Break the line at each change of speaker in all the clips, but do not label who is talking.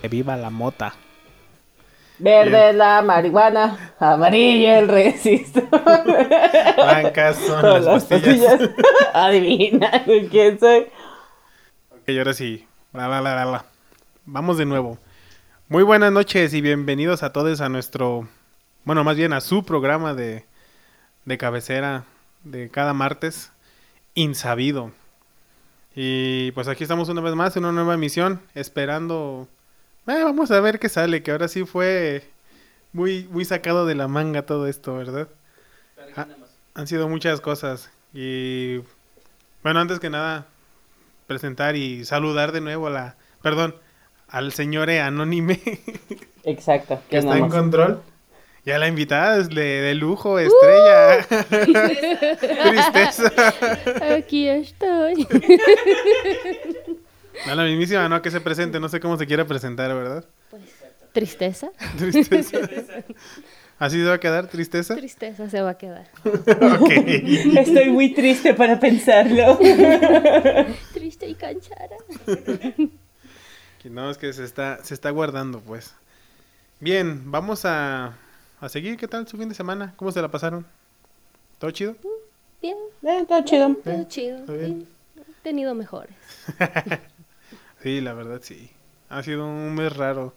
Que viva la mota.
Verde es la marihuana, amarillo el resistor.
Blancas son
Todas
las pastillas.
Adivina quién soy.
Ok, ahora sí. Bla, bla, bla, bla. Vamos de nuevo. Muy buenas noches y bienvenidos a todos a nuestro, bueno, más bien a su programa de, de cabecera de cada martes, Insabido. Y pues aquí estamos una vez más en una nueva emisión, esperando... Eh, vamos a ver qué sale, que ahora sí fue muy, muy sacado de la manga todo esto, ¿verdad? Ha- han sido muchas cosas. Y bueno, antes que nada, presentar y saludar de nuevo a la, perdón, al señor Anónime
Exacto.
que está en control. Y a la invitada es de, de lujo, estrella. Tristeza.
Aquí estoy.
A la mismísima, no, que se presente, no sé cómo se quiera presentar, ¿verdad?
Tristeza.
Tristeza. ¿Así se va a quedar, tristeza?
Tristeza se va a quedar.
ok.
Estoy muy triste para pensarlo.
Triste y canchara.
Que No, es que se está, se está guardando, pues. Bien, vamos a, a seguir. ¿Qué tal su fin de semana? ¿Cómo se la pasaron? ¿Todo chido?
Bien,
Eh, está chido.
todo chido.
está bien.
He tenido mejores.
Sí, la verdad sí. Ha sido un mes raro.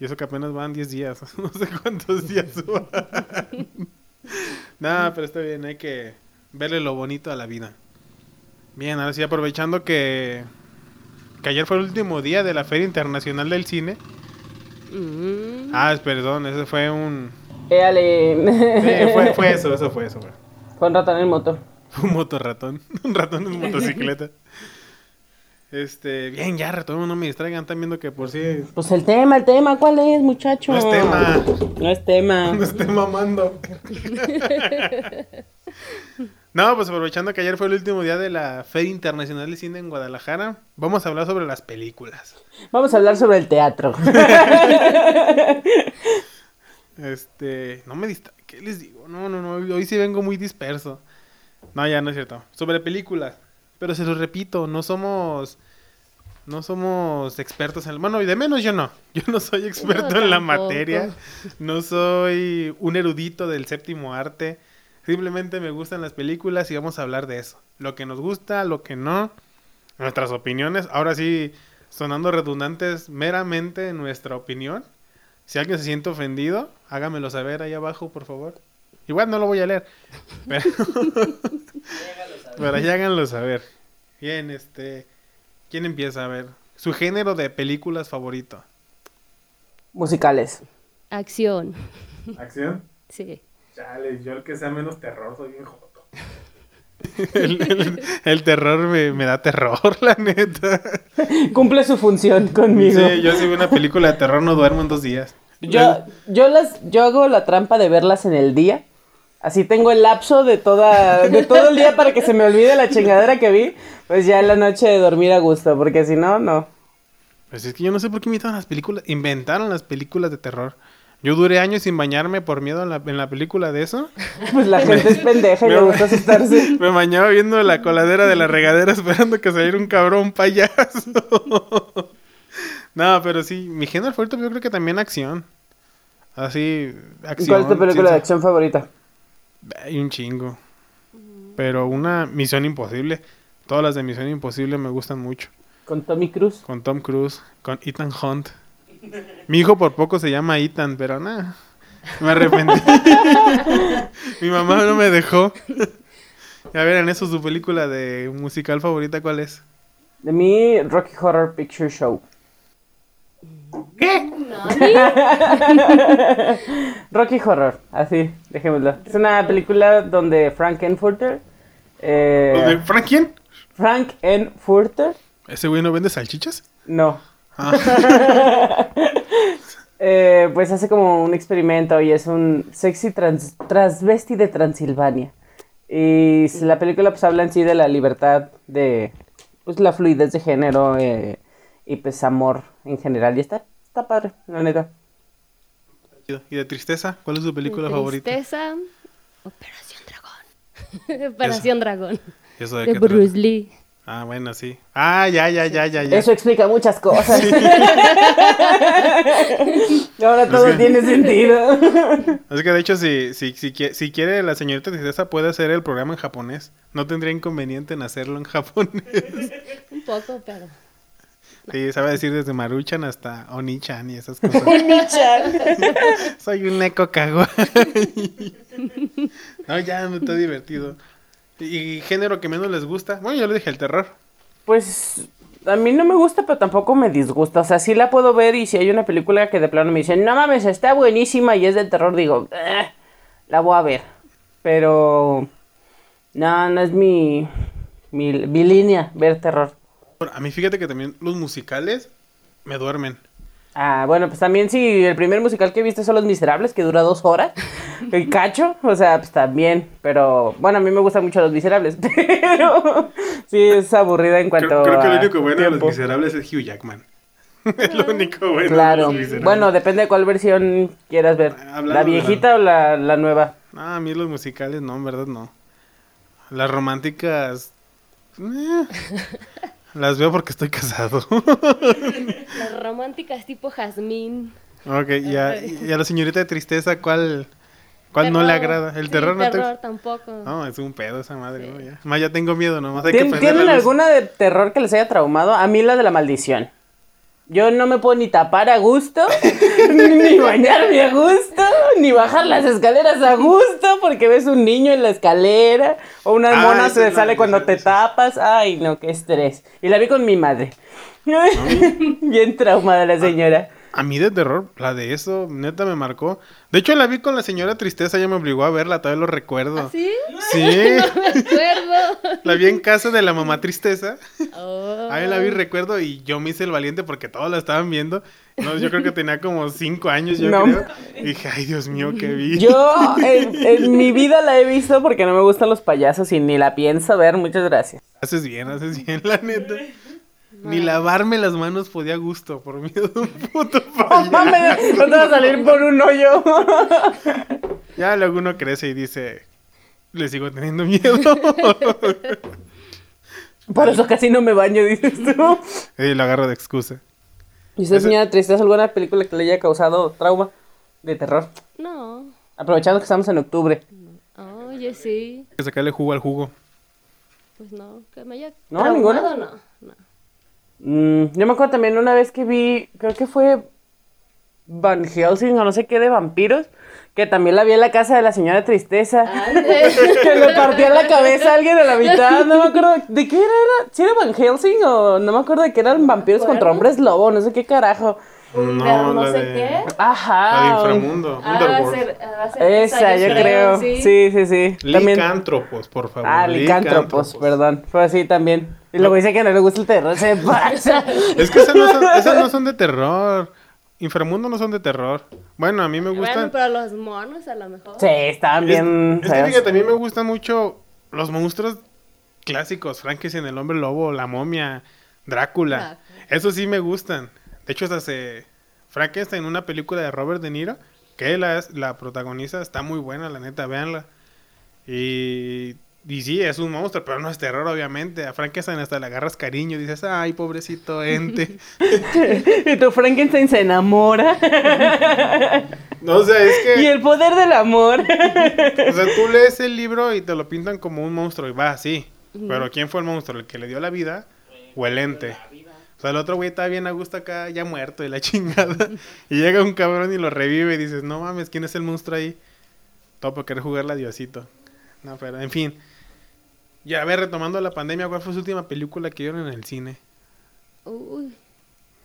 Y eso que apenas van 10 días. No sé cuántos días van. Nada, pero está bien. Hay que verle lo bonito a la vida. Bien, ahora sí, aprovechando que, que ayer fue el último día de la Feria Internacional del Cine.
Mm,
Ah, perdón, ese fue un...
Éale.
Sí, fue, fue eso, eso fue eso. Fue.
Fue un ratón en moto.
Un motorratón. Un ratón en motocicleta. Este, bien, ya, ratón, no me distraigan. Están viendo que por sí
Pues el tema, el tema, ¿cuál es, muchacho?
no es tema.
No es tema.
No esté mamando. No, pues aprovechando que ayer fue el último día de la Feria Internacional de Cine en Guadalajara, vamos a hablar sobre las películas.
Vamos a hablar sobre el teatro.
Este, no me distra... ¿Qué les digo? No, no, no, hoy sí vengo muy disperso. No, ya no es cierto. Sobre películas. Pero se los repito, no somos... No somos expertos en el... Bueno, y de menos yo no. Yo no soy experto en la materia. No soy un erudito del séptimo arte. Simplemente me gustan las películas y vamos a hablar de eso. Lo que nos gusta, lo que no. Nuestras opiniones. Ahora sí, sonando redundantes, meramente nuestra opinión. Si alguien se siente ofendido, hágamelo saber ahí abajo, por favor. Igual no lo voy a leer. Pero, pero ahí háganlo saber. Bien, este... ¿Quién empieza a ver? Su género de películas favorito.
Musicales.
acción.
¿Acción?
Sí.
Chale, yo el que sea menos terror soy bien joto. el, el- el terror me, me da terror, la neta.
Cumple su función conmigo.
Sí, yo si veo una película de terror no duermo en dos días.
Yo, yo las, yo hago la trampa de verlas en el día. Así tengo el lapso de toda, de todo el día para que se me olvide la chingadera que vi. Pues ya en la noche de dormir a gusto, porque si no, no.
Pues es que yo no sé por qué inventaron las películas, inventaron las películas de terror. Yo duré años sin bañarme por miedo en la, en la película de eso.
Pues la gente es pendeja y le gusta asustarse.
Me bañaba viendo la coladera de la regadera esperando que saliera un cabrón payaso. no, pero sí, mi género favorito yo creo que también acción. Así, acción.
¿Cuál es tu película de acción favorita?
Hay un chingo. Pero una Misión Imposible. Todas las de Misión Imposible me gustan mucho.
Con Tommy Cruise.
Con Tom Cruise, con Ethan Hunt. Mi hijo por poco se llama Ethan, pero nada. Me arrepentí. Mi mamá no me dejó. A ver, en eso su película de musical favorita, ¿cuál es?
De mí, Rocky Horror Picture Show. Rocky Horror, así, dejémoslo. Es una película donde Frankenfurter. Eh,
¿De Frank quién?
Frank N. Furter.
¿Ese güey no vende salchichas?
No.
Ah,
Eh, pues hace como un experimento y es un sexy trans transvesti de Transilvania. Y la película pues habla en sí de la libertad de pues la fluidez de género eh, y pues amor en general. Y está, está padre, la neta.
¿Y de tristeza? ¿Cuál es su película favorita?
Tristeza. Operación Dragón. Operación Dragón.
¿Y eso de
De
trata?
Bruce Lee.
Ah, bueno, sí. Ah, ya, ya, ya, ya, ya.
Eso explica muchas cosas. Ahora todo
que-
tiene sentido.
Es que de hecho, si, si, si, si quiere la señorita Tristeza, puede hacer el programa en japonés. No tendría inconveniente en hacerlo en japonés.
Un poco, pero.
Sí, sabe decir desde Maruchan hasta Onichan y esas cosas. Soy un eco kawaii. no, ya no está divertido. ¿Y género que menos les gusta? Bueno, yo le dije el terror.
Pues a mí no me gusta, pero tampoco me disgusta. O sea, sí la puedo ver y si hay una película que de plano me dicen, no mames, está buenísima y es de terror, digo, "Eh, la voy a ver. Pero no, no es mi, mi, mi línea ver terror.
Bueno, a mí fíjate que también los musicales me duermen.
Ah, bueno, pues también sí, el primer musical que viste son Los Miserables, que dura dos horas. El cacho, o sea, pues también. Pero bueno, a mí me gustan mucho Los Miserables. Pero sí es aburrida en cuanto
Creo, creo que lo
a
único bueno de. Los Miserables es Hugh Jackman. es lo único bueno. de
Claro.
Los Miserables.
Bueno, depende de cuál versión quieras ver.
Hablando
¿La
de la-
viejita o la, la nueva?
No, a mí los musicales no, en verdad no. Las románticas... eh, las veo porque estoy casado.
Las románticas tipo Jazmín.
ok, y a, y a la señorita de tristeza, ¿cuál, cuál no le agrada? ¿El
Sí,
terror no te
terror tampoco.
No, es un pedo esa madre, ¿no? Ya. Más ya tengo miedo, nomás hay que
¿Tien-
prender
¿Tienen alguna de terror que les haya traumado? A mí la de la maldición. Yo no me puedo ni tapar a gusto, ni bañarme a gusto, ni bajar las escaleras a gusto, porque ves un niño en la escalera, o una
Ah,
mona se sale cuando te tapas. Ay, no, qué estrés. Y la vi con mi madre. Bien traumada la señora.
A mí de terror, la de eso, neta me marcó. De hecho, la vi con la señora Tristeza, ella me obligó a verla, todavía lo recuerdo.
¿Ah, ¿Sí?
Sí,
No me acuerdo.
la vi en casa de la mamá Tristeza.
Oh.
Ahí la vi, recuerdo, y yo me hice el valiente porque todos la estaban viendo. No, yo creo que tenía como cinco años, yo
No.
creo. Y dije, ay, Dios mío, qué vi.
Yo en, en mi vida la he visto porque no me gustan los payasos y ni la pienso ver. Muchas gracias.
Haces bien, haces bien, la neta. Ni lavarme las manos podía a gusto por miedo de un puto payaso.
mames, no te vas a salir por un hoyo.
Ya luego uno crece y dice, le sigo teniendo miedo.
Por eso casi no me baño, dices tú.
y lo agarro de excusa.
¿Y usted,
Ese-
señora Tristeza, alguna película que le haya causado trauma de terror?
No.
Aprovechando que estamos en octubre.
Oye, sí.
Hay que sacarle jugo al jugo.
Pues no, que me haya
No,
traumado,
ninguna.
no.
Mm, yo me acuerdo también una vez que vi, creo que fue Van Helsing o no sé qué de vampiros, que también la vi en la casa de la señora Tristeza. Que le partía la cabeza a alguien a la mitad, no me acuerdo de qué era, ¿sí era Van Helsing o no me acuerdo de que eran vampiros contra hombres lobo, no sé qué carajo.
No
la
sé
de-
qué.
Ajá.
La de inframundo.
Ah, va a
Underworld.
ser, ah, va a ser
Esa, yo creo. Sí, sí, sí. También.
Licántropos, por favor.
Ah, licántropos, perdón. Fue así también. Y luego dice que no le gusta el terror, se pasa.
Es que esas no, son, esas no son de terror. Inframundo no son de terror. Bueno, a mí me
Bueno,
gustan.
pero los monos a lo mejor.
Sí, estaban bien
es, es que fíjate, a mí me gustan mucho los monstruos clásicos. Frankenstein, el hombre lobo, la momia, Drácula. Eso sí me gustan. De hecho, hasta se... Frankenstein, una película de Robert De Niro, que la, es- la protagoniza, está muy buena, la neta, véanla. Y, y sí, es un monstruo, pero no es terror, obviamente. A Frankenstein hasta le agarras cariño, dices, ay, pobrecito ente.
Y tu Frankenstein se enamora.
no, o sea, es que...
y el poder del amor.
O sea, tú lees el libro y te lo pintan como un monstruo y va así. Pero ¿quién fue el monstruo? ¿El que le dio la vida o el ente? O sea, el otro güey está bien a gusto acá, ya muerto y la chingada. Y llega un cabrón y lo revive y dices, no mames, ¿quién es el monstruo ahí? Todo por querer jugarle a Diosito. No, pero en fin. Y a ver, retomando la pandemia, ¿cuál fue su última película que vieron en el cine?
Uy,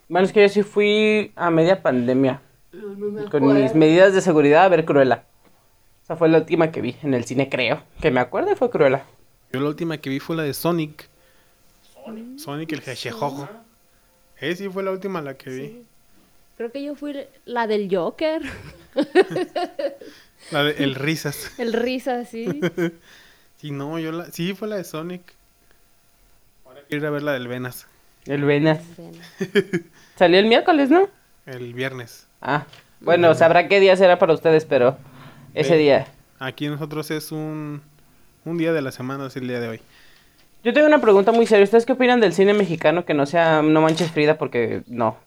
Bueno, es que yo sí fui a media pandemia.
no, no me
Con mis medidas de seguridad a ver Cruella. Esa fue la última que vi en el cine, creo. Que me acuerdo fue Cruella.
Yo la última que vi fue la de Sonic. Sonic el Hedgehog. Eh, sí fue la última la que vi.
Creo que yo fui la del Joker.
La de El Risas.
El risa, sí.
Sí, no, yo la... Sí, fue la de Sonic. Ahora quiero ir a ver la del Venas.
El Venas. Salió el miércoles, ¿no?
El viernes.
Ah, bueno, sabrá qué día será para ustedes, pero ese día.
Aquí nosotros es un... Un día de la semana, es el día de hoy.
Yo tengo una pregunta muy seria. ¿Ustedes qué opinan del cine mexicano que no sea No Manches Frida? Porque no.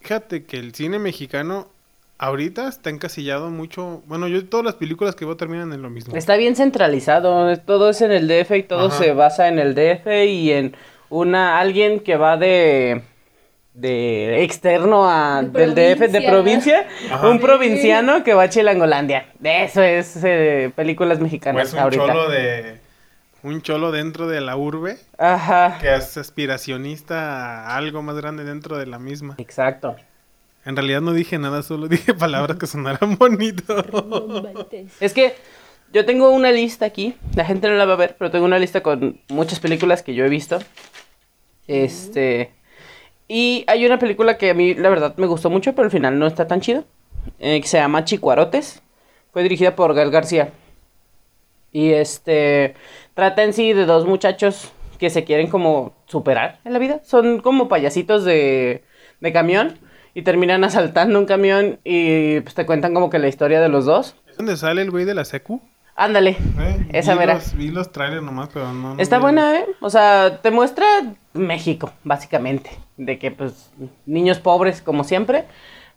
Fíjate que el cine mexicano ahorita está encasillado mucho. Bueno, yo todas las películas que veo terminan en lo mismo.
Está bien centralizado. Todo es en el DF y todo
Ajá.
se basa en el DF y en una alguien que va de de externo a
De
del DF de
provincia.
Ajá.
un provinciano que va a Chilangolandia. De eso es eh, películas mexicanas
es un
ahorita.
cholo de. Un cholo dentro de la urbe
Ajá.
que es aspiracionista a algo más grande dentro de la misma.
Exacto.
En realidad no dije nada, solo dije palabras que sonaran bonito.
Es que yo tengo una lista aquí, la gente no la va a ver, pero tengo una lista con muchas películas que yo he visto. Este. Y hay una película que a mí, la verdad, me gustó mucho, pero al final no está tan chido. eh, que se llama Chicuarotes. Fue dirigida por Gal García. Y este. Trata en sí de dos muchachos que se quieren como superar en la vida. Son como payasitos de, de camión. Y terminan asaltando un camión y pues te cuentan como que la historia de los dos.
¿Es donde sale el güey de la secu?
Ándale.
Eh,
Esa mera.
Los, vi los trailers nomás, pero no. no
Está buena, ¿eh? O sea, te muestra México, básicamente. De que, pues, niños pobres, como siempre.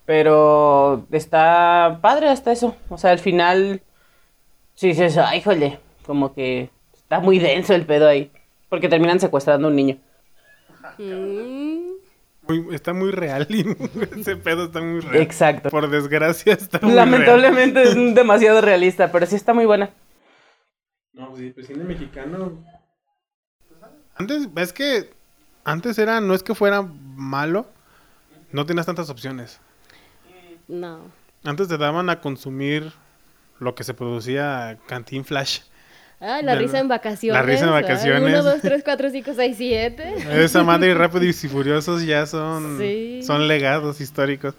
Pero está padre hasta eso. O sea, al final, sí dices, ay, híjole, como que está muy denso el pedo ahí. Porque terminan secuestrando a un niño.
Mm,
Muy- está muy real. y ese pedo está muy real.
Exacto.
Por desgracia está muy real.
Lamentablemente es demasiado realista, pero sí está muy buena.
No, pues sí, pues cine mexicano. Antes, es que antes era, no es que fuera malo, no tenías tantas opciones.
no.
Antes te daban a consumir lo que se producía Cantín Flash.
Ay, la
De
risa en vacaciones.
la risa en vacaciones.
Uno, dos, tres, cuatro, cinco, seis, siete.
Esa madre y Rápidos y Furiosos ya son,
Sí.
son legados históricos.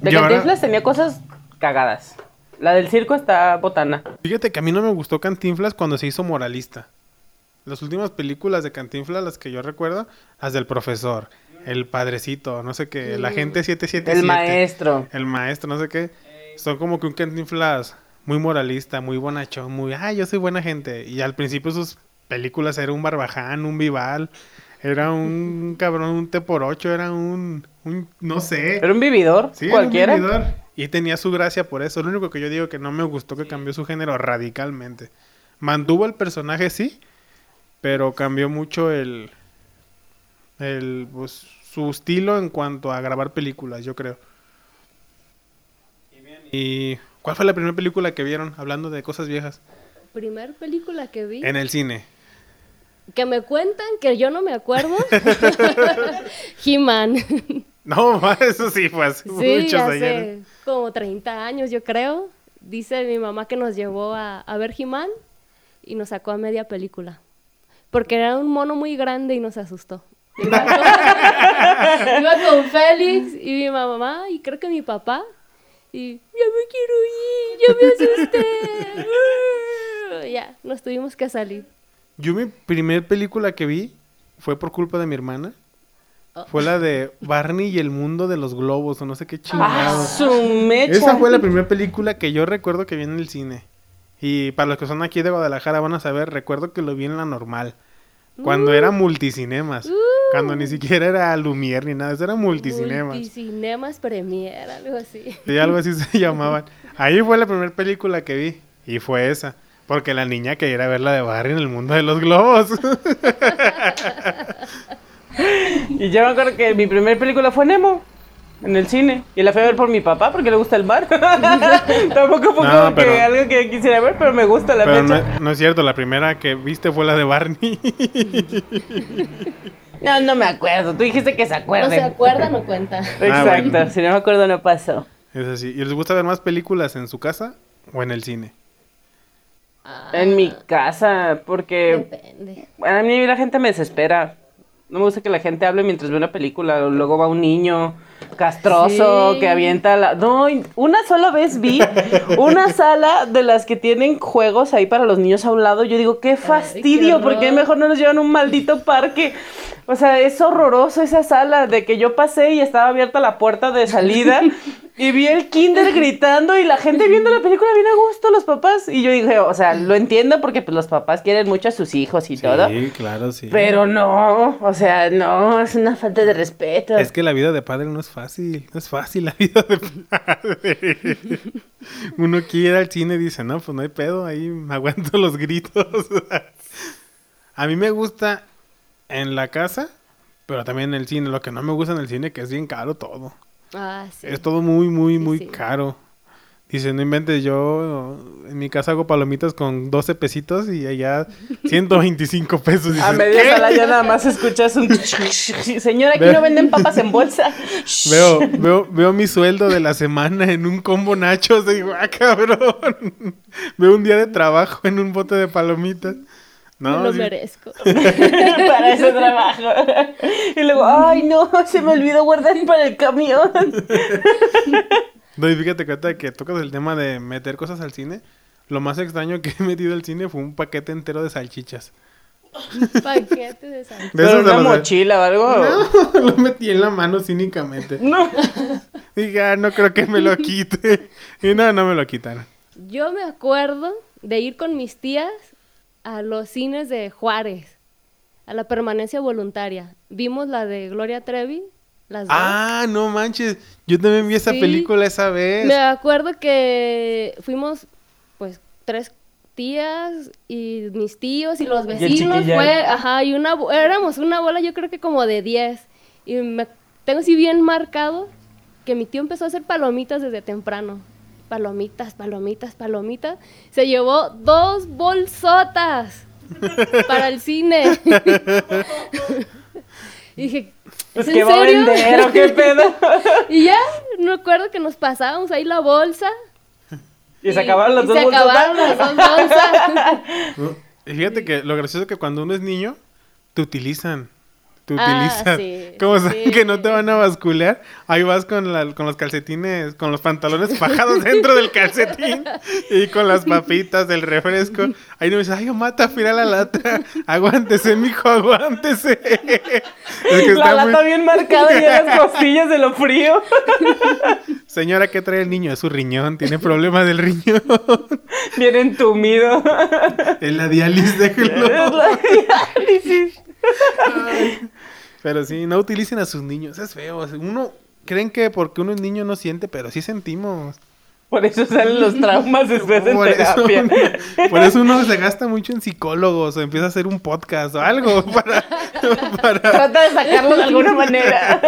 De
Y ahora-
Cantinflas tenía cosas cagadas. La del circo está botana.
Fíjate que a mí no me gustó Cantinflas cuando se hizo moralista. Las últimas películas de Cantinflas, las que yo recuerdo, las del profesor, el padrecito, no sé qué, la gente 777.
El maestro.
El maestro, no sé qué. Son como que un Cantinflas muy moralista, muy bonachón, muy, ah, yo soy buena gente. Y al principio sus películas era un barbaján, un vival, era un cabrón, un T por ocho, era un, un no sé.
Era un vividor,
Sí, era un
cualquiera.
vividor. Y tenía su gracia por eso. Lo único que yo digo que no me gustó que cambió su género radicalmente. Mantuvo el personaje, sí, pero cambió mucho el, el pues, su estilo en cuanto a grabar películas, yo creo. ¿Y cuál fue la primera película que vieron hablando de cosas viejas?
Primer película que vi.
En el cine.
Que me cuentan que yo no me acuerdo. He-Man.
No, eso sí fue hace
Sí,
muchos
hace
ayer.
como 30 años, yo creo. Dice mi mamá que nos llevó a, a ver He-Man y nos sacó a media película. Porque era un mono muy grande y nos asustó. Iba con, iba con Félix y mi mamá y creo que mi papá. Y ya me quiero ir, ya me asusté. ya, nos tuvimos que salir.
Yo mi primer película que vi fue por culpa de mi hermana.
Oh.
Fue la de Barney y el mundo de los globos o no sé qué
¡Ah,
chingados.
su mecha!
Esa fue la primera película que yo recuerdo que vi en el cine. Y para los que son aquí de Guadalajara van a saber, recuerdo que lo vi en la normal. Cuando era multicinemas. Cuando ni siquiera era Lumière ni nada, eso era multicinemas.
Multicinemas Premier, algo así.
Sí, algo así se llamaban. Ahí fue la primera película que vi. Y fue esa. Porque la niña quería ir a ver la de Barney en el mundo de los globos.
Y yo me acuerdo que mi primera película fue Nemo. En el cine. Y la fui a ver por mi papá porque le gusta el mar. Tampoco fue
No,
como que algo que quisiera ver, pero me gusta la
Pero no es cierto, la primera que viste fue la de Barney.
No, no me acuerdo. Tú dijiste que se
No
acuerden.
se acuerda, no cuenta.
Exacto.
bueno.
Si no me acuerdo, no pasó.
es así. ¿Y les gusta ver más películas en su casa o en el cine?
En mi casa, porque
Depende.
a mí la gente me desespera. No me gusta que la gente hable mientras ve una película. Luego va un niño castroso
Sí.
que avienta la... No, una sola vez vi una sala de las que tienen juegos ahí para los niños a un lado. Yo digo, qué fastidio, porque mejor no nos llevan un maldito parque. O sea, es horroroso esa sala de que yo pasé y estaba abierta la puerta de salida Y vi el kinder gritando y la gente viendo la película bien a gusto, los papás. Y yo dije, o sea, lo entiendo porque pues los papás quieren mucho a sus hijos y todo.
Sí, claro, sí.
Pero no, o sea, no, es una falta de respeto.
Es que la vida de padre no es fácil, no es fácil la vida de padre. Uno quiere ir al cine y dice, no, pues no hay pedo, ahí me aguanto los gritos. A mí me gusta en la casa, pero también en el cine. Lo que no me gusta en el cine que es bien caro todo.
Ah, sí.
Es todo muy, muy,
Sí,
muy
sí.
caro. Dice, no inventes, yo en mi casa hago palomitas con 12 pesitos y allá 125 pesos.
A
Dices,
media
"¿Qué?".
sala ya nada más escuchas un... Señora, aquí no venden papas en bolsa.
Veo, veo, veo mi sueldo de la semana en un combo nachos. Digo, ah, cabrón. Veo un día de trabajo en un bote de palomitas.
Me
No,
lo
sí.
merezco.
para ese trabajo. Y luego, ay, no, se me olvidó guardar para el camión.
No, y fíjate que que tocas el tema de meter cosas al cine. Lo más extraño que he metido al cine fue un paquete entero de salchichas.
Paquete de sal.
De
¿Pero una mochila o algo?
No, lo metí en la mano cínicamente.
No.
Dije, ah, no creo que me lo quite. Y no, no me lo quitaron.
Yo me acuerdo de ir con mis tías a los cines de Juárez, a la permanencia voluntaria. Vimos la de Gloria Trevi, las dos.
Ah, no manches. Yo también vi esa
Sí.
película esa vez.
Me acuerdo que fuimos, pues, tres tías y mis tíos y los
Y
vecinos
chiquillán.
fue, ajá, y una, éramos una bola yo creo que como de 10. Y me tengo así bien marcado que mi tío empezó a hacer palomitas desde temprano. Palomitas, palomitas, palomitas. Se llevó dos bolsotas para el cine. y dije, ¿es
que
en
va a
serio?
vender o qué pedo.
Y ya, me acuerdo que nos pasábamos ahí la bolsa.
Y se acabaron las
y
dos
se
bolsas.
acabaron las dos bolsas.
No, y Fíjate que lo gracioso es que cuando uno es niño, te utilizan. Te
Ah,
utilizan.
sí,
Como saben
sí.
que no te van a basculear, ahí vas con, la- con los calcetines, con los pantalones fajados dentro del calcetín y con las papitas del refresco. Ahí no me dices, ay, mata, fila la lata. Aguántese, mijo, aguántese. Es que
La
está
lata
muy-
bien marcada y en las costillas de lo frío.
Señora, ¿qué trae el niño? Es su riñón, tiene problemas del riñón.
Bien entumido.
Es la diálisis, déjelo.
Es la diálisis.
Pero sí, no utilicen a sus niños, es feo. Uno, creen que porque uno es niño no siente, pero sí sentimos.
Por eso salen los traumas después de
Por eso,
terapia.
por eso uno se gasta mucho en psicólogos o empieza a hacer un podcast o algo para... para...
Trata de sacarlo de alguna manera.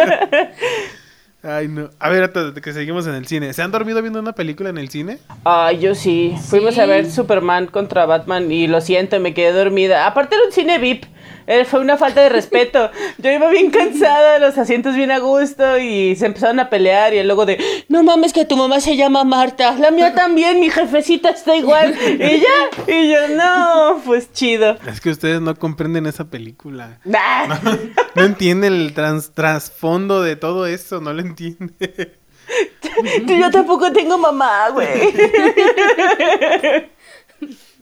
Ay, no. A ver, hasta que seguimos en el cine. ¿Se han dormido viendo una película en el cine?
Ay, yo sí. Fuimos
Sí.
a ver Superman contra Batman y lo siento, me quedé dormida. Aparte era un cine VIP. Eh, fue una falta de respeto. Yo iba bien cansada, los asientos bien a gusto y se empezaron a pelear y luego de, no mames que tu mamá se llama Marta, la mía también, mi jefecita está igual. Y ya, y yo, no, pues chido.
Es que ustedes no comprenden esa película.
Nah.
No entienden el trans- trasfondo de todo eso, no lo entienden.
Yo tampoco tengo mamá, güey.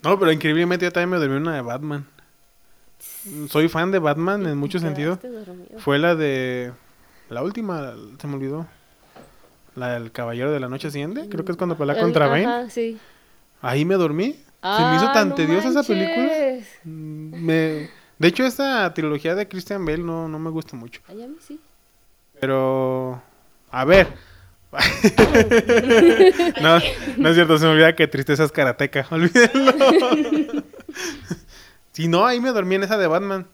No, pero increíblemente yo también me dormí una de Batman. Soy fan de Batman en muchos sentidos.
Quedaste dormido.
Fue la de... La última, se me olvidó. La del Caballero de la Noche Asciende. Creo que es cuando pelea
El-
contra Bane.
sí.
Ahí me dormí. se me hizo
Ah,
tan
no
tediosa esa película. Mm, Me... De hecho, esta trilogía de Christian Bale no, no me gusta mucho.
Ay, a mí sí.
Pero... A ver. no, no es cierto, se me olvida que tristeza es karateca. Olvídenlo. si no, ahí me dormí en esa de Batman.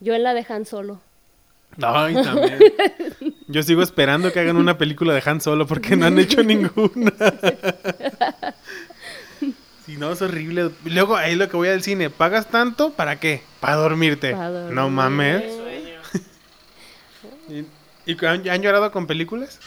Yo en la de Han Solo.
Ay, también. Yo sigo esperando que hagan una película de Han Solo porque no han hecho ninguna. Si no, es horrible. Luego, ahí lo que voy al cine. ¿Pagas tanto? ¿Para qué? Para dormirte.
Pa' dormir.
No mames. ¿Y, y han, han llorado con películas?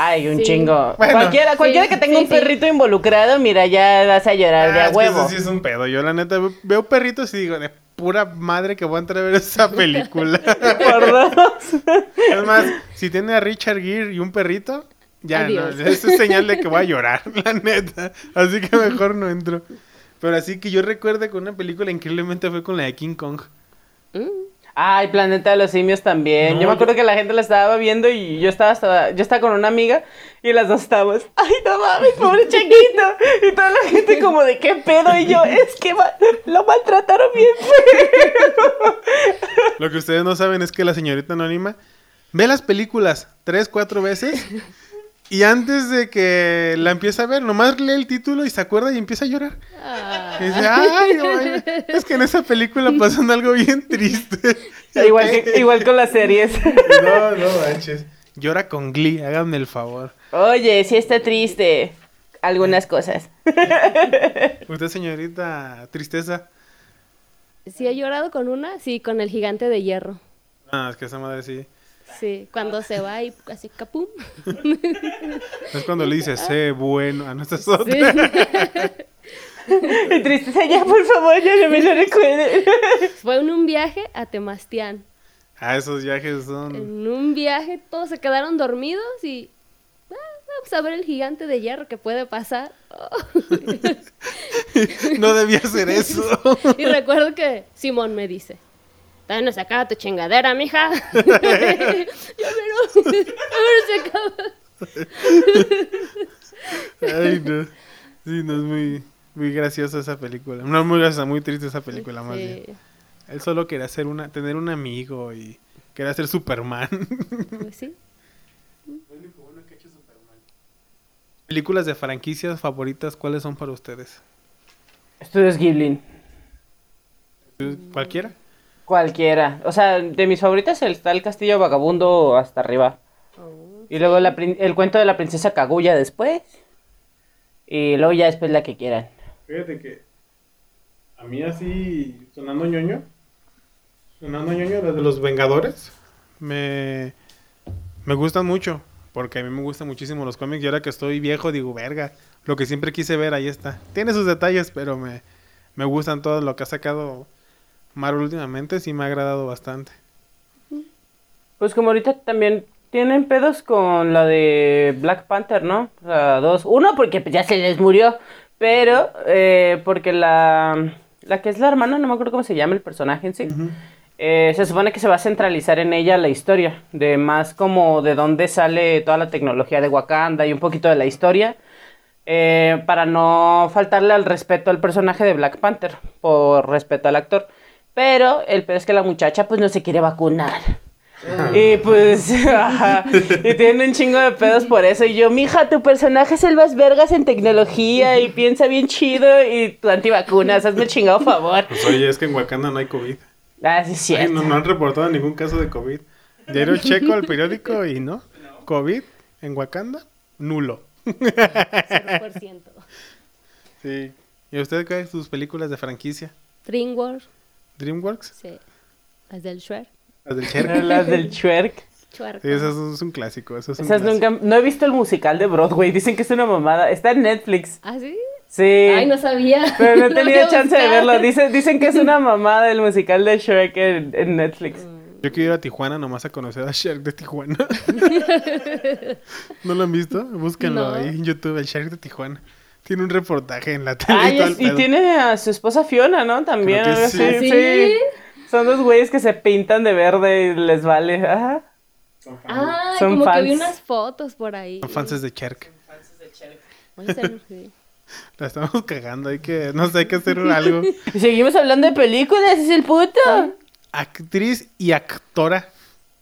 Ay, un
Sí.
chingo.
Bueno.
cualquiera cualquiera
Sí,
que tenga
sí,
un
sí.
perrito involucrado, mira, ya vas a llorar de
Ah,
a
es que
huevo.
eso sí es un pedo. Yo, la neta, veo, perritos y digo, de pura madre que voy a entrar a ver esa película.
Por dos.
es más, si tiene a Richard Gere y un perrito, ya
Adiós.
no. Eso es señal de que voy a llorar, la neta. Así que mejor no entro. Pero así que yo recuerde que una película increíblemente fue con la de King Kong.
Mm.
Ay, Planeta de los Simios también.
No,
yo me acuerdo
yo-
que la gente la estaba viendo y yo estaba hasta, yo estaba con una amiga y las dos estábamos, ay, no mames, pobre chiquito. Y toda la gente como de qué pedo y yo, es que ma- lo maltrataron bien feo.
Lo que ustedes no saben es que la señorita anónima ve las películas tres, cuatro veces y antes de que la empiece a ver, nomás lee el título y se acuerda y empieza a llorar.
Ah.
Y dice, ay, no, ay, es que en esa película pasó algo bien triste.
igual, que, igual con las series.
No, no manches. Llora con Glee, háganme el favor.
Oye, sí está triste. Algunas cosas.
Usted, señorita, tristeza.
Sí, he llorado con una, sí, con el gigante de hierro.
Ah, es que esa madre sí.
Sí, cuando se va y así capum.
Es cuando le dice, sé bueno. A nuestras
Sí.
otras.
Tristeza, ya, por favor, ya no me lo recuerden.
Fue en un viaje a Temastián.
Ah, esos viajes son.
En un viaje todos se quedaron dormidos y ah, vamos a ver el gigante de hierro que puede pasar. Oh.
No debía hacer eso.
Y recuerdo que Simón me dice, todavía no se acaba tu chingadera, mija. Yo, pero, a ver, se acaba.
Ay, no. Sí, no es muy, muy graciosa esa película. No, muy graciosa, muy triste esa película, más bien. Él solo quería hacer una, tener un amigo y quería ser Superman.
pues sí.
Películas de franquicias favoritas, ¿cuáles son para ustedes?
Estudios Ghibli.
¿Cualquiera?
Cualquiera. O sea, de mis favoritas está el Castillo Vagabundo hasta arriba.
Oh,
Y luego la prin- el cuento de la princesa Kaguya después. Y luego ya después la que quieran.
Fíjate que a mí así, sonando ñoño, sonando ñoño, las de los Vengadores, me, me gustan mucho. Porque a mí me gustan muchísimo los cómics y ahora que estoy viejo digo, verga, lo que siempre quise ver, ahí está. Tiene sus detalles, pero me, me gustan todo lo que ha sacado Marvel últimamente, sí me ha agradado bastante.
Pues como ahorita también tienen pedos con la de Black Panther, ¿no? O sea, dos. Uno porque pues, ya se les murió. Pero eh, porque la, la que es la hermana, no me acuerdo cómo se llama el personaje en sí. eh, se supone que se va a centralizar en ella la historia. De más como de dónde sale toda la tecnología de Wakanda y un poquito de la historia. eh, para no faltarle al respeto al personaje de Black Panther. Por respeto al actor. Pero el pedo es que la muchacha pues no se quiere vacunar. Y pues, ajá, y tiene un chingo de pedos por eso. Y yo, mija, tu personaje es el más vergas en tecnología y piensa bien chido y tu antivacunas, hazme el chingado favor.
Pues oye, es que en Wakanda no hay COVID.
Ah, sí, es
Ay, no, no han reportado ningún caso de COVID. Diario checo al periódico y no. COVID en Wakanda, nulo.
0%.
Sí. ¿Y usted qué es sus películas de franquicia?
DreamWorks,
¿DreamWorks?
sí. Las del Shrek.
Las del Cher.
Las del Shrek.
Sí, eso es, es un clásico. Eso es un
Esas
clásico.
nunca, no he visto el musical de Broadway, dicen que es una mamada. Está en Netflix.
¿Ah, sí?
Sí.
Ay, no sabía.
Pero no he tenido chance de verlo. Dicen, dicen que es una mamada el musical de Shrek en, en Netflix.
Yo quiero ir a Tijuana nomás a conocer a Shark de Tijuana. ¿No lo han visto? Búsquenlo
No.
ahí en YouTube, el Shark de Tijuana. Tiene un reportaje en la tele.
Ay,
y,
es- y tiene a su esposa Fiona, ¿no? También.
Creo que
algo
sí.
así,
¿Ah, sí?
sí. Son dos güeyes que se pintan de verde y les vale. Ajá.
Ah,
Son
como que
fans.
vi unas fotos por ahí.
Son fans de.
Voy a hacer- sí.
La estamos cagando, hay que, no sé, hay que hacer algo.
Y seguimos hablando de películas, es el puto.
Actriz y actora.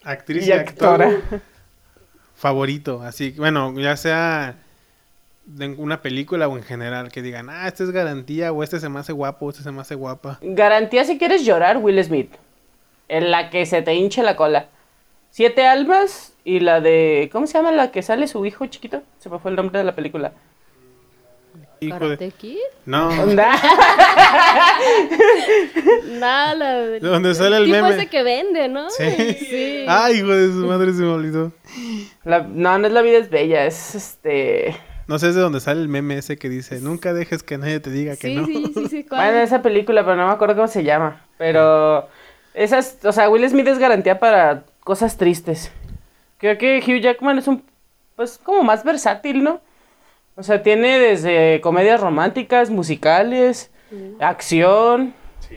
Actriz y,
Y
actor
actora.
favorito. Así, bueno, ya sea de una película o en general, que digan, ah, este es garantía, o este se me hace guapo, o este se me hace guapa.
Garantía si quieres llorar, Will Smith. En la que se te hinche la cola. Siete almas y la de. ¿Cómo se llama la que sale su hijo chiquito? Se me fue el nombre de la película.
Hijo
¿Karate
de...
Kid?
No,
Nada. de-
Donde sale el
tipo
meme.
ese que vende, ¿no?
Sí.
Sí.
Ay, hijo de su madre, se me olvidó.
La- no, no es La vida es bella, es este.
No sé, es de donde sale el meme ese que dice, nunca dejes que nadie te diga que
sí,
no.
sí, sí, sí, ¿cuál?
Bueno, esa película, pero no me acuerdo cómo se llama. Pero. Esas. O sea, Will Smith es garantía para cosas tristes. Creo que Hugh Jackman es un. Pues como más versátil, ¿no? O sea, tiene desde comedias románticas, musicales, acción.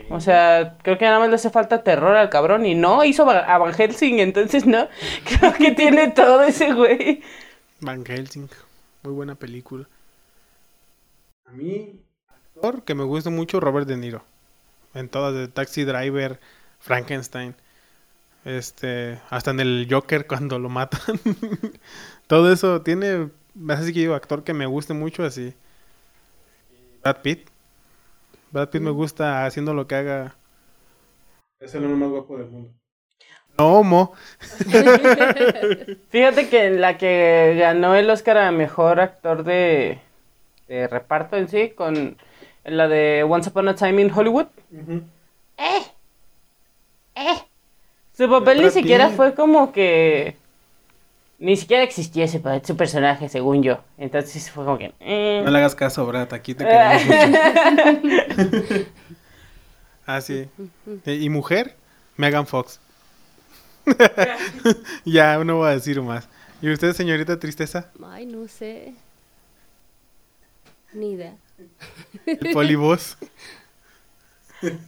O sea, creo que nada más le hace falta terror al cabrón y no, hizo a Van Helsing, entonces no, creo que tiene todo ese güey.
Van Helsing. Muy buena película. A mí, actor que me gusta mucho, Robert De Niro. En todas, de Taxi Driver, Frankenstein. Este, hasta en el Joker cuando lo matan. Todo eso tiene, así que digo, actor que me guste mucho así. Brad Pitt. Brad Pitt me gusta haciendo lo que haga. Es el hombre más guapo del mundo. No homo.
Fíjate que la que ganó el Oscar a mejor actor de, de reparto en sí, con la de Once Upon a Time in Hollywood. ¡Eh! ¡Eh! Su papel ni siquiera fue como que. Ni siquiera existía ese su personaje, según yo. Entonces fue como que. eh.
No le hagas caso, Brad, aquí te queremos mucho. ah, sí. ¿Y mujer? Megan Fox. ya, no voy a decir más. ¿Y usted, señorita Tristeza?
Ay, no sé. Ni idea.
El polivoz.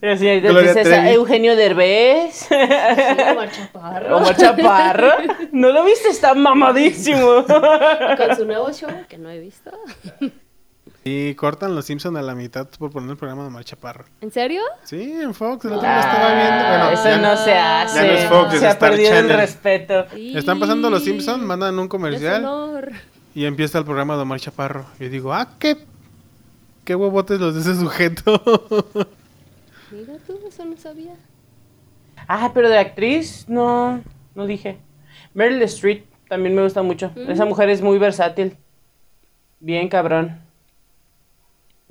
La señorita
Gloria Trevi.
Eugenio Derbez.
Sí, Omar Chaparro.
Omar Chaparro. ¿No lo viste? Está mamadísimo.
Con su nuevo show que no he visto.
Y cortan los Simpsons a la mitad por poner el programa de Omar Chaparro.
¿En serio?
Sí, en Fox, el otro día lo estaba viendo. Bueno,
Ah, eso
ya-
no se hace.
ya no es Fox, es
se ha
Star
perdido el respeto.
Están pasando los Simpsons, mandan un comercial y empieza el programa de Omar Chaparro. Y digo, ah, qué, qué huevotes los de ese sujeto.
Mira tú, eso no sabía.
Ah, pero de actriz, no, no dije. Meryl Streep también me gusta mucho. Esa mujer es muy versátil. Bien cabrón.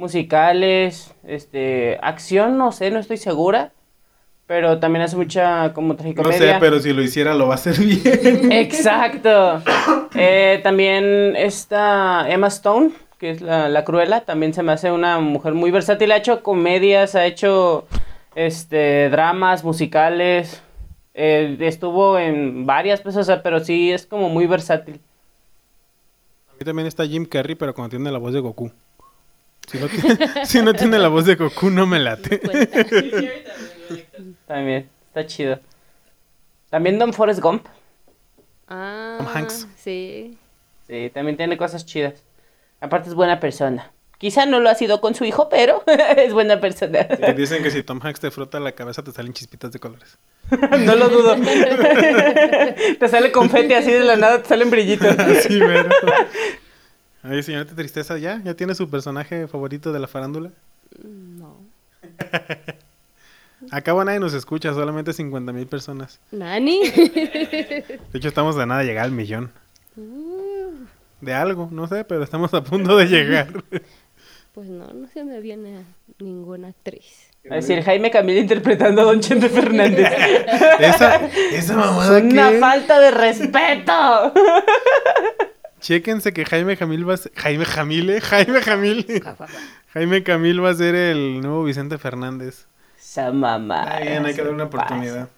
Musicales, este, acción, no sé, no estoy segura. Pero también hace mucha como
no
tragicomedia.
sé, pero si lo hiciera lo va a hacer bien.
Exacto. Eh, también está Emma Stone, que es la, la cruela, también se me hace una mujer muy versátil. Ha hecho comedias, ha hecho este dramas, musicales. eh, estuvo en varias cosas, o sea, pero sí es como muy versátil.
A mí también está Jim Carrey, pero cuando tiene la voz de Goku. Si no, tiene, si no tiene la voz de Goku, no me late.
También, está chido. También Don Forrest Gump.
Ah,
Tom Hanks.
Sí.
Sí, también tiene cosas chidas. Aparte es buena persona. Quizá no lo ha sido con su hijo, pero es buena persona.
Dicen que si Tom Hanks te frota la cabeza te salen chispitas de colores.
No lo dudo. te sale confeti así de la nada, te salen brillitos.
Sí, pero... Ay, señorita Tristeza, ¿ya? ¿Ya tiene su personaje favorito de la farándula?
No.
Acá nadie nos escucha, solamente 50 mil personas.
Nani.
De hecho, estamos de nada a llegar al millón.
Uh,
De algo, no sé, pero estamos a punto de llegar.
pues no, no se me viene ninguna actriz.
A decir, Jaime Camila interpretando a Don Chente Fernández.
esa, esa mamada
Una
que...
falta de respeto.
Chéquense que Jaime Jamil va a ser... Jaime Jamile, Jaime Jamil. Jaime Camil va a ser el nuevo Vicente Fernández.
Esa mamá.
Está bien, hay que darle una oportunidad.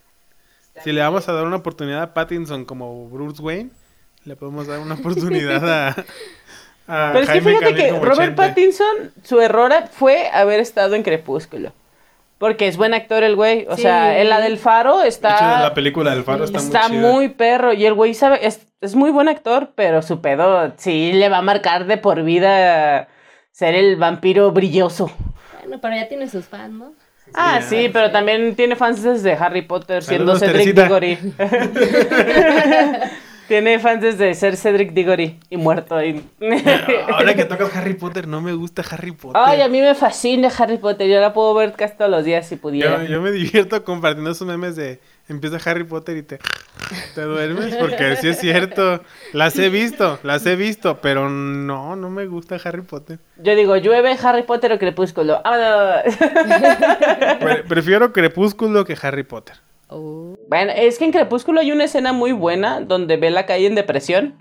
Si le vamos a dar una oportunidad a Pattinson como Bruce Wayne, le podemos dar una oportunidad a, a
Pero es que fíjate
Camil
que Robert
Chente.
Pattinson, su error fue haber estado en Crepúsculo. Porque es buen actor el güey. O
Sí.
sea, en la del Faro
De hecho,
está.
la película del Faro está,
Está
muy
perro. Y el güey sabe. Es, es muy buen actor, pero su pedo sí le va a marcar de por vida ser el vampiro brilloso.
Bueno, pero ya tiene sus fans, ¿no?
ah, sí, pero también tiene fans desde Harry Potter siendo Cedric. Diggory. Tiene fans desde ser Cedric Diggory y muerto. Y...
Ahora que tocas Harry Potter, no me gusta Harry Potter.
Ay, a mí me fascina Harry Potter. Yo la puedo ver casi todos los días si pudiera.
yo, yo me divierto compartiendo esos memes de empieza Harry Potter y te, te duermes, porque sí es cierto. Las he visto, las he visto, pero no, no me gusta Harry Potter.
Yo digo, llueve Harry Potter o Crepúsculo. ¡Vámonos!
Pre- prefiero Crepúsculo que Harry Potter.
Oh.
Bueno, es que en Crepúsculo hay una escena muy buena donde Bella cae en depresión.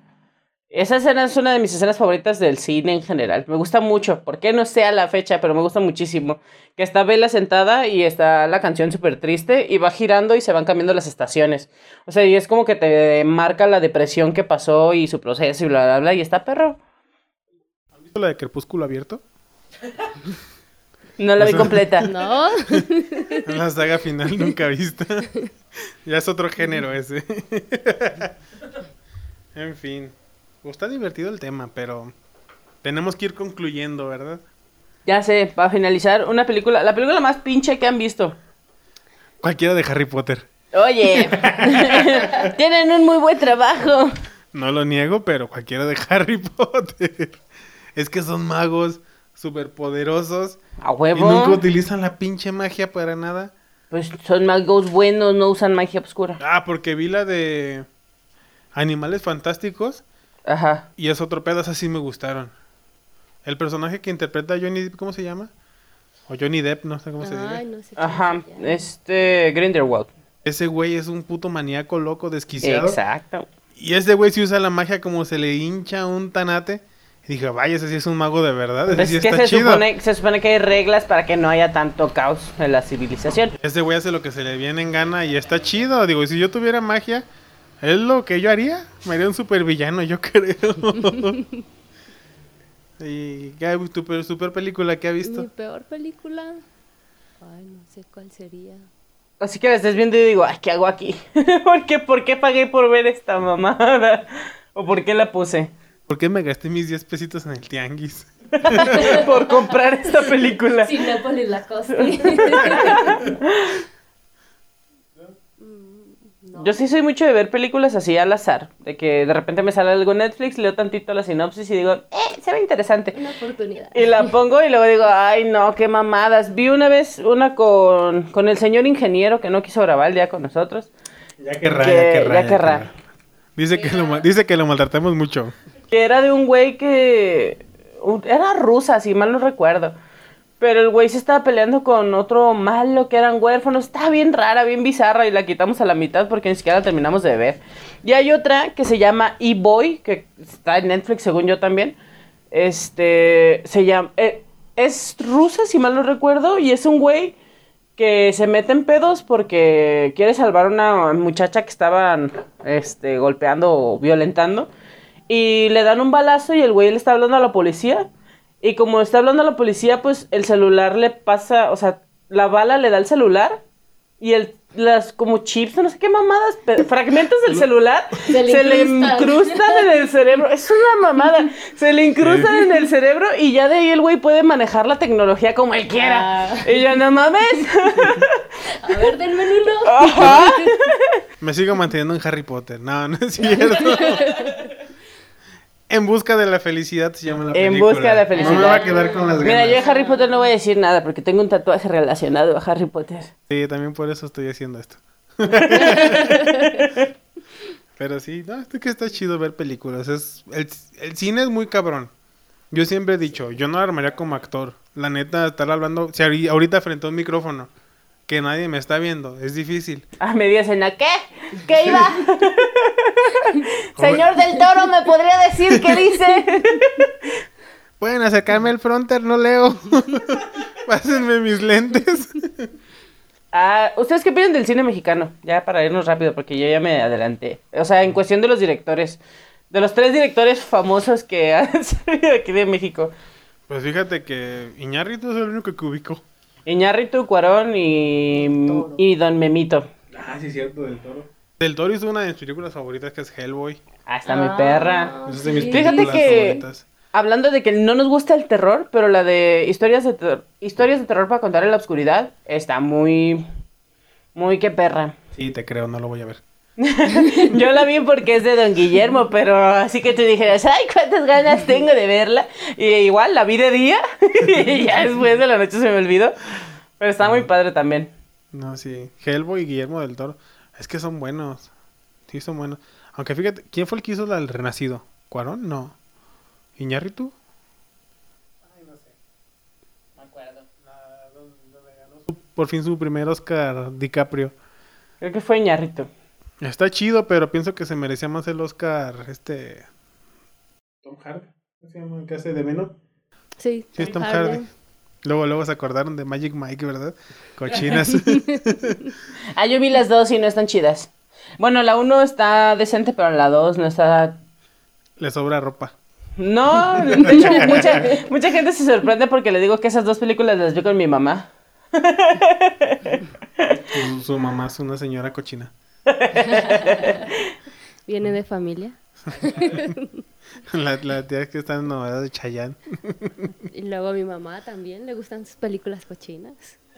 Esa escena es una de mis escenas favoritas del cine en general. Me gusta mucho. ¿Por qué no sé a la fecha? Pero me gusta muchísimo. Que está Bella sentada y está la canción súper triste y va girando y se van cambiando las estaciones. O sea, y es como que te marca la depresión que pasó y su proceso y bla, bla, bla. Y está perro.
¿Has visto la de Crepúsculo abierto?
No la vi completa.
No,
La saga final nunca vista. ya es otro género ese. en fin. Está divertido el tema, pero tenemos que ir concluyendo, ¿verdad?
Ya sé, para finalizar, una película, la película más pinche que han visto.
Cualquiera de Harry Potter.
Oye, tienen un muy buen trabajo.
No lo niego, pero cualquiera de Harry Potter. Es que son magos superpoderosos
A
y
huevo.
nunca utilizan la pinche magia para nada.
Pues son magos buenos, no usan magia oscura.
Ah, porque vi la de Animales Fantásticos
Ajá.
y es otro pedo, esas sí me gustaron. El personaje que interpreta a Johnny Depp, ¿cómo se llama? O Johnny Depp, no sé cómo se
Ay,
dice.
no sé
Ajá. Este, Grindelwald.
Ese güey es un puto maníaco loco, desquiciado.
Exacto.
Y ese güey sí usa la magia como se le hincha un tanate. Y dije, vaya, ese sí es un mago de verdad, ese
Pues
sí
es que
está
se
chido.
supone, se supone que hay reglas para que no haya tanto caos en la civilización.
Ese güey hace lo que se le viene en gana y está chido. Digo, si yo tuviera magia, es lo que yo haría. Me haría un super villano, yo creo. ¿Y qué tu pe- super película que ha
Mi
visto?
peor película. Ay, no sé cuál sería.
Así que la estás viendo y digo, ay, ¿qué hago aquí? ¿Por qué, ¿Por qué pagué por ver esta mamada? ¿O por qué la puse?
¿Por qué me gasté mis 10 pesitos en el tianguis?
por comprar esta película.
Cinépolis Lacoste.
Yo sí soy mucho de ver películas así al azar. De que de repente me sale algo en Netflix, leo tantito la sinopsis y digo, eh, se ve interesante.
Una oportunidad.
Y la pongo y luego digo, ay no, qué mamadas. Vi una vez una con, con el señor ingeniero que no quiso grabar el día con nosotros.
Ya
querrá, ya querrá, ya querrá.
Dice que, lo, dice que lo maltratamos mucho.
Que era de un güey que... Era rusa, si mal no recuerdo. Pero el güey se estaba peleando con otro malo que eran huérfanos. Estaba bien rara, bien bizarra y la quitamos a la mitad porque ni siquiera la terminamos de ver. Y hay otra que se llama E-Boy, que está en Netflix según yo también. Este, se llama... eh, es rusa, si mal no recuerdo, y es un güey que se mete en pedos porque quiere salvar a una muchacha que estaban este, golpeando o violentando. Y le dan un balazo y el güey le está hablando a la policía. Y como está hablando a la policía, pues el celular le pasa, o sea, la bala le da el celular y el las como chips, no sé qué mamadas, fragmentos del celular
Se le
se le
incrustan.
en el cerebro. Es una mamada. Se le incrustan en el cerebro y ya de ahí el güey puede manejar la tecnología como él quiera.
Ah.
Y yo, no mames.
A ver, denme uno.
Ajá.
Me sigo manteniendo en Harry Potter. No, no es cierto. en busca de la felicidad se llama la
En
película.
busca de la felicidad.
No me va a quedar con las ganas.
Mira, yo de Harry Potter no voy a decir nada porque tengo un tatuaje relacionado a Harry Potter.
Sí, también por eso estoy haciendo esto. Pero sí, no, es que está chido ver películas. Es, el, el cine es muy cabrón. Yo siempre he dicho, yo no armaría como actor. La neta, estar hablando, si ahori- ahorita frente a un micrófono, que nadie me está viendo, es difícil.
Ah, me dio cena. ¿Qué? ¿Qué iba? Señor del Toro, ¿me podría decir qué dice?
Pueden acercarme el fronter, no leo. Pásenme mis lentes.
Ah, ¿ustedes qué opinan del cine mexicano? Ya para irnos rápido, porque yo ya me adelanté. O sea, en cuestión de los directores. De los tres directores famosos que han salido aquí de México.
Pues fíjate que Iñárritu es el único que ubicó.
Iñárritu, Cuarón y, y Don Memito.
Ah, sí, cierto, del toro. Del toro hizo una de mis películas favoritas que es Hellboy.
Ah, está mi perra.
Esa es de mis
Fíjate
películas
que-
favoritas.
Hablando de que no nos gusta el terror, pero la de historias de terror, historias de terror para contar en la oscuridad está muy, muy que perra.
Sí, te creo, no lo voy a ver.
Yo la vi porque es de Don Guillermo, pero así que tú dijeras, ay, cuántas ganas tengo de verla. Y igual la vi de día y ya después de la noche se me olvidó. Pero está muy padre también.
No, sí. Hellboy y Guillermo del Toro. Es que son buenos. Sí, son buenos. Aunque fíjate, ¿quién fue el que hizo la del Renacido? ¿Cuarón? No. ¿Iñárritu? Por fin su primer Oscar DiCaprio.
Creo que fue Ñarrito.
Está chido, pero pienso que se merecía más el Oscar este... Tom Hardy. ¿Cómo se llama el que hace de Venom?
Sí,
Sí, es
Tom
Tom
Hardy.
Hardy. Luego, luego se acordaron de Magic Mike, ¿verdad? Cochinas.
Ah, yo vi las dos y no están chidas. Bueno, la uno está decente, pero la dos no está...
Le sobra ropa.
No, de hecho, mucha, mucha gente se sorprende porque le digo que esas dos películas las vi con mi mamá.
Su, su mamá es una señora cochina.
Viene de familia.
La, la tía que está en novedad de Chayanne.
Y luego a mi mamá también le gustan sus películas cochinas.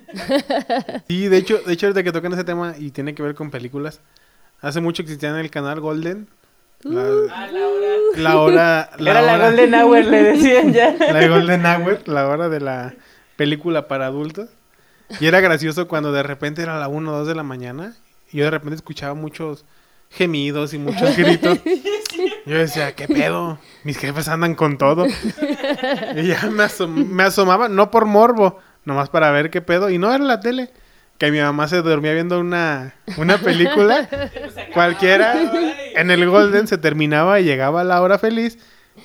Sí, de hecho, de hecho, ahorita que tocan ese tema y tiene que ver con películas, hace mucho existía en el canal Golden. La, la hora. La
Era la
hora-
Golden Hour, le decían ya.
La Golden Hour, la hora de la película para adultos. Y era gracioso cuando de repente era la 1 o 2 de la mañana y yo de repente escuchaba muchos gemidos y muchos gritos. Yo decía, ¿qué pedo? Mis jefes andan con todo. Y ya me, asom- me asomaba, no por morbo, nomás para ver qué pedo. Y no era la tele. Que mi mamá se dormía viendo una, una película cualquiera. En el Golden se terminaba y llegaba la hora feliz.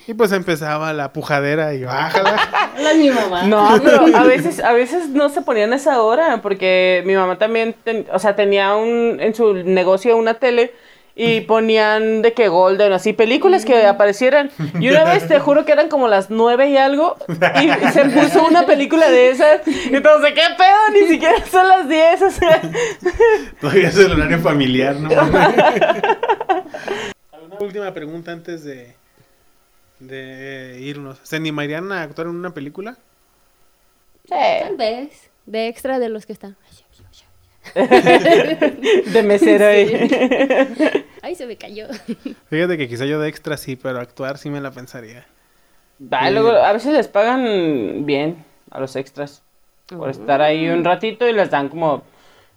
Y pues empezaba la pujadera y bájala.
Hola, mi mamá.
No, pero a veces, a veces no se ponían a esa hora, porque mi mamá también, ten- o sea, tenía un, en su negocio una tele y ponían de que Golden, así, películas que aparecieran. Y una vez te juro que eran como las nueve y algo, y se puso una película de esas, y entonces, ¿qué pedo? Ni siquiera son las diez, o sea.
Todavía es el horario familiar, ¿no? ¿Alguna última pregunta antes de, de irnos? ¿Se animarían a actuar en una película?
Tal vez. De extra de los que están.
De mesero ahí.
Ay, se me cayó.
Fíjate que quizá yo de extra sí, pero actuar sí me la pensaría.
Luego, a veces les pagan bien a los extras por estar ahí un ratito y les dan como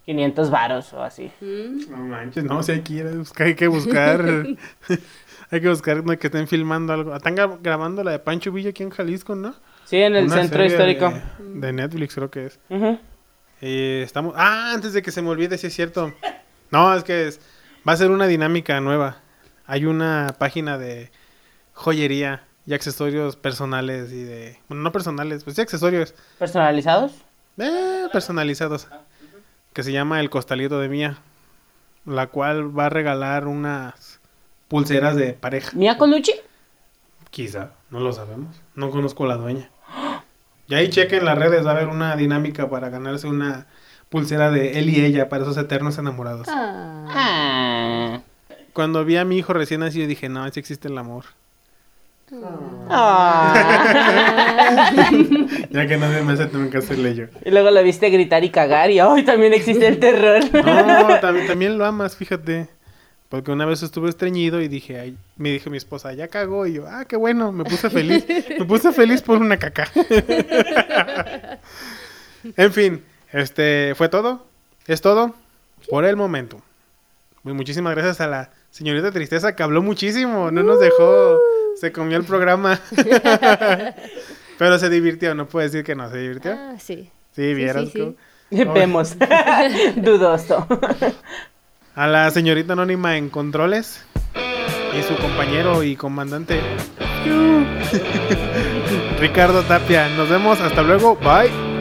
500 varos o así.
No manches, no, si hay que ir a buscar, hay que buscar. hay que buscar no, que estén filmando algo. Están gra- grabando la de Pancho Villa aquí en Jalisco, ¿no?
Sí, en el
Una
centro
serie
histórico.
De, de Netflix creo que es.
Ujú.
Eh, estamos. Ah, antes de que se me olvide, si es cierto. No, es que es- va a ser una dinámica nueva. Hay una página de joyería y accesorios personales y de. Bueno, no personales, pues sí, accesorios
¿Personalizados?
eh, personalizados. Que se llama El Costalito de Mía. La cual va a regalar unas pulseras de pareja.
¿Mía Colucci?
Quizá, no lo sabemos. No conozco a la dueña. Y ahí chequen las redes, va a haber una dinámica para ganarse una pulsera de él y ella para esos eternos enamorados.
Ah.
Ah.
Cuando vi a mi hijo recién nacido dije, no, sí existe el amor.
Ah.
Ya que nadie me hace, tengo que hacerle yo.
Y luego la viste gritar y cagar y hoy también existe el terror.
No, también, también lo amas, fíjate. Porque una vez estuve estreñido y dije, ay, me dijo mi esposa, ya cagó. Y yo, ah, qué bueno, me puse feliz. Me puse feliz por una caca. en fin, este, fue todo. Es todo por el momento. Muy muchísimas gracias a la señorita Tristeza que habló muchísimo. No nos dejó, se comió el programa. Pero se divirtió, no puedo decir que no, se divirtió.
Ah, sí.
Sí, vieras.
sí,
cómo-
Vemos. Dudoso.
A la señorita anónima en controles y su compañero y comandante Ricardo Tapia. Nos vemos, hasta luego, bye.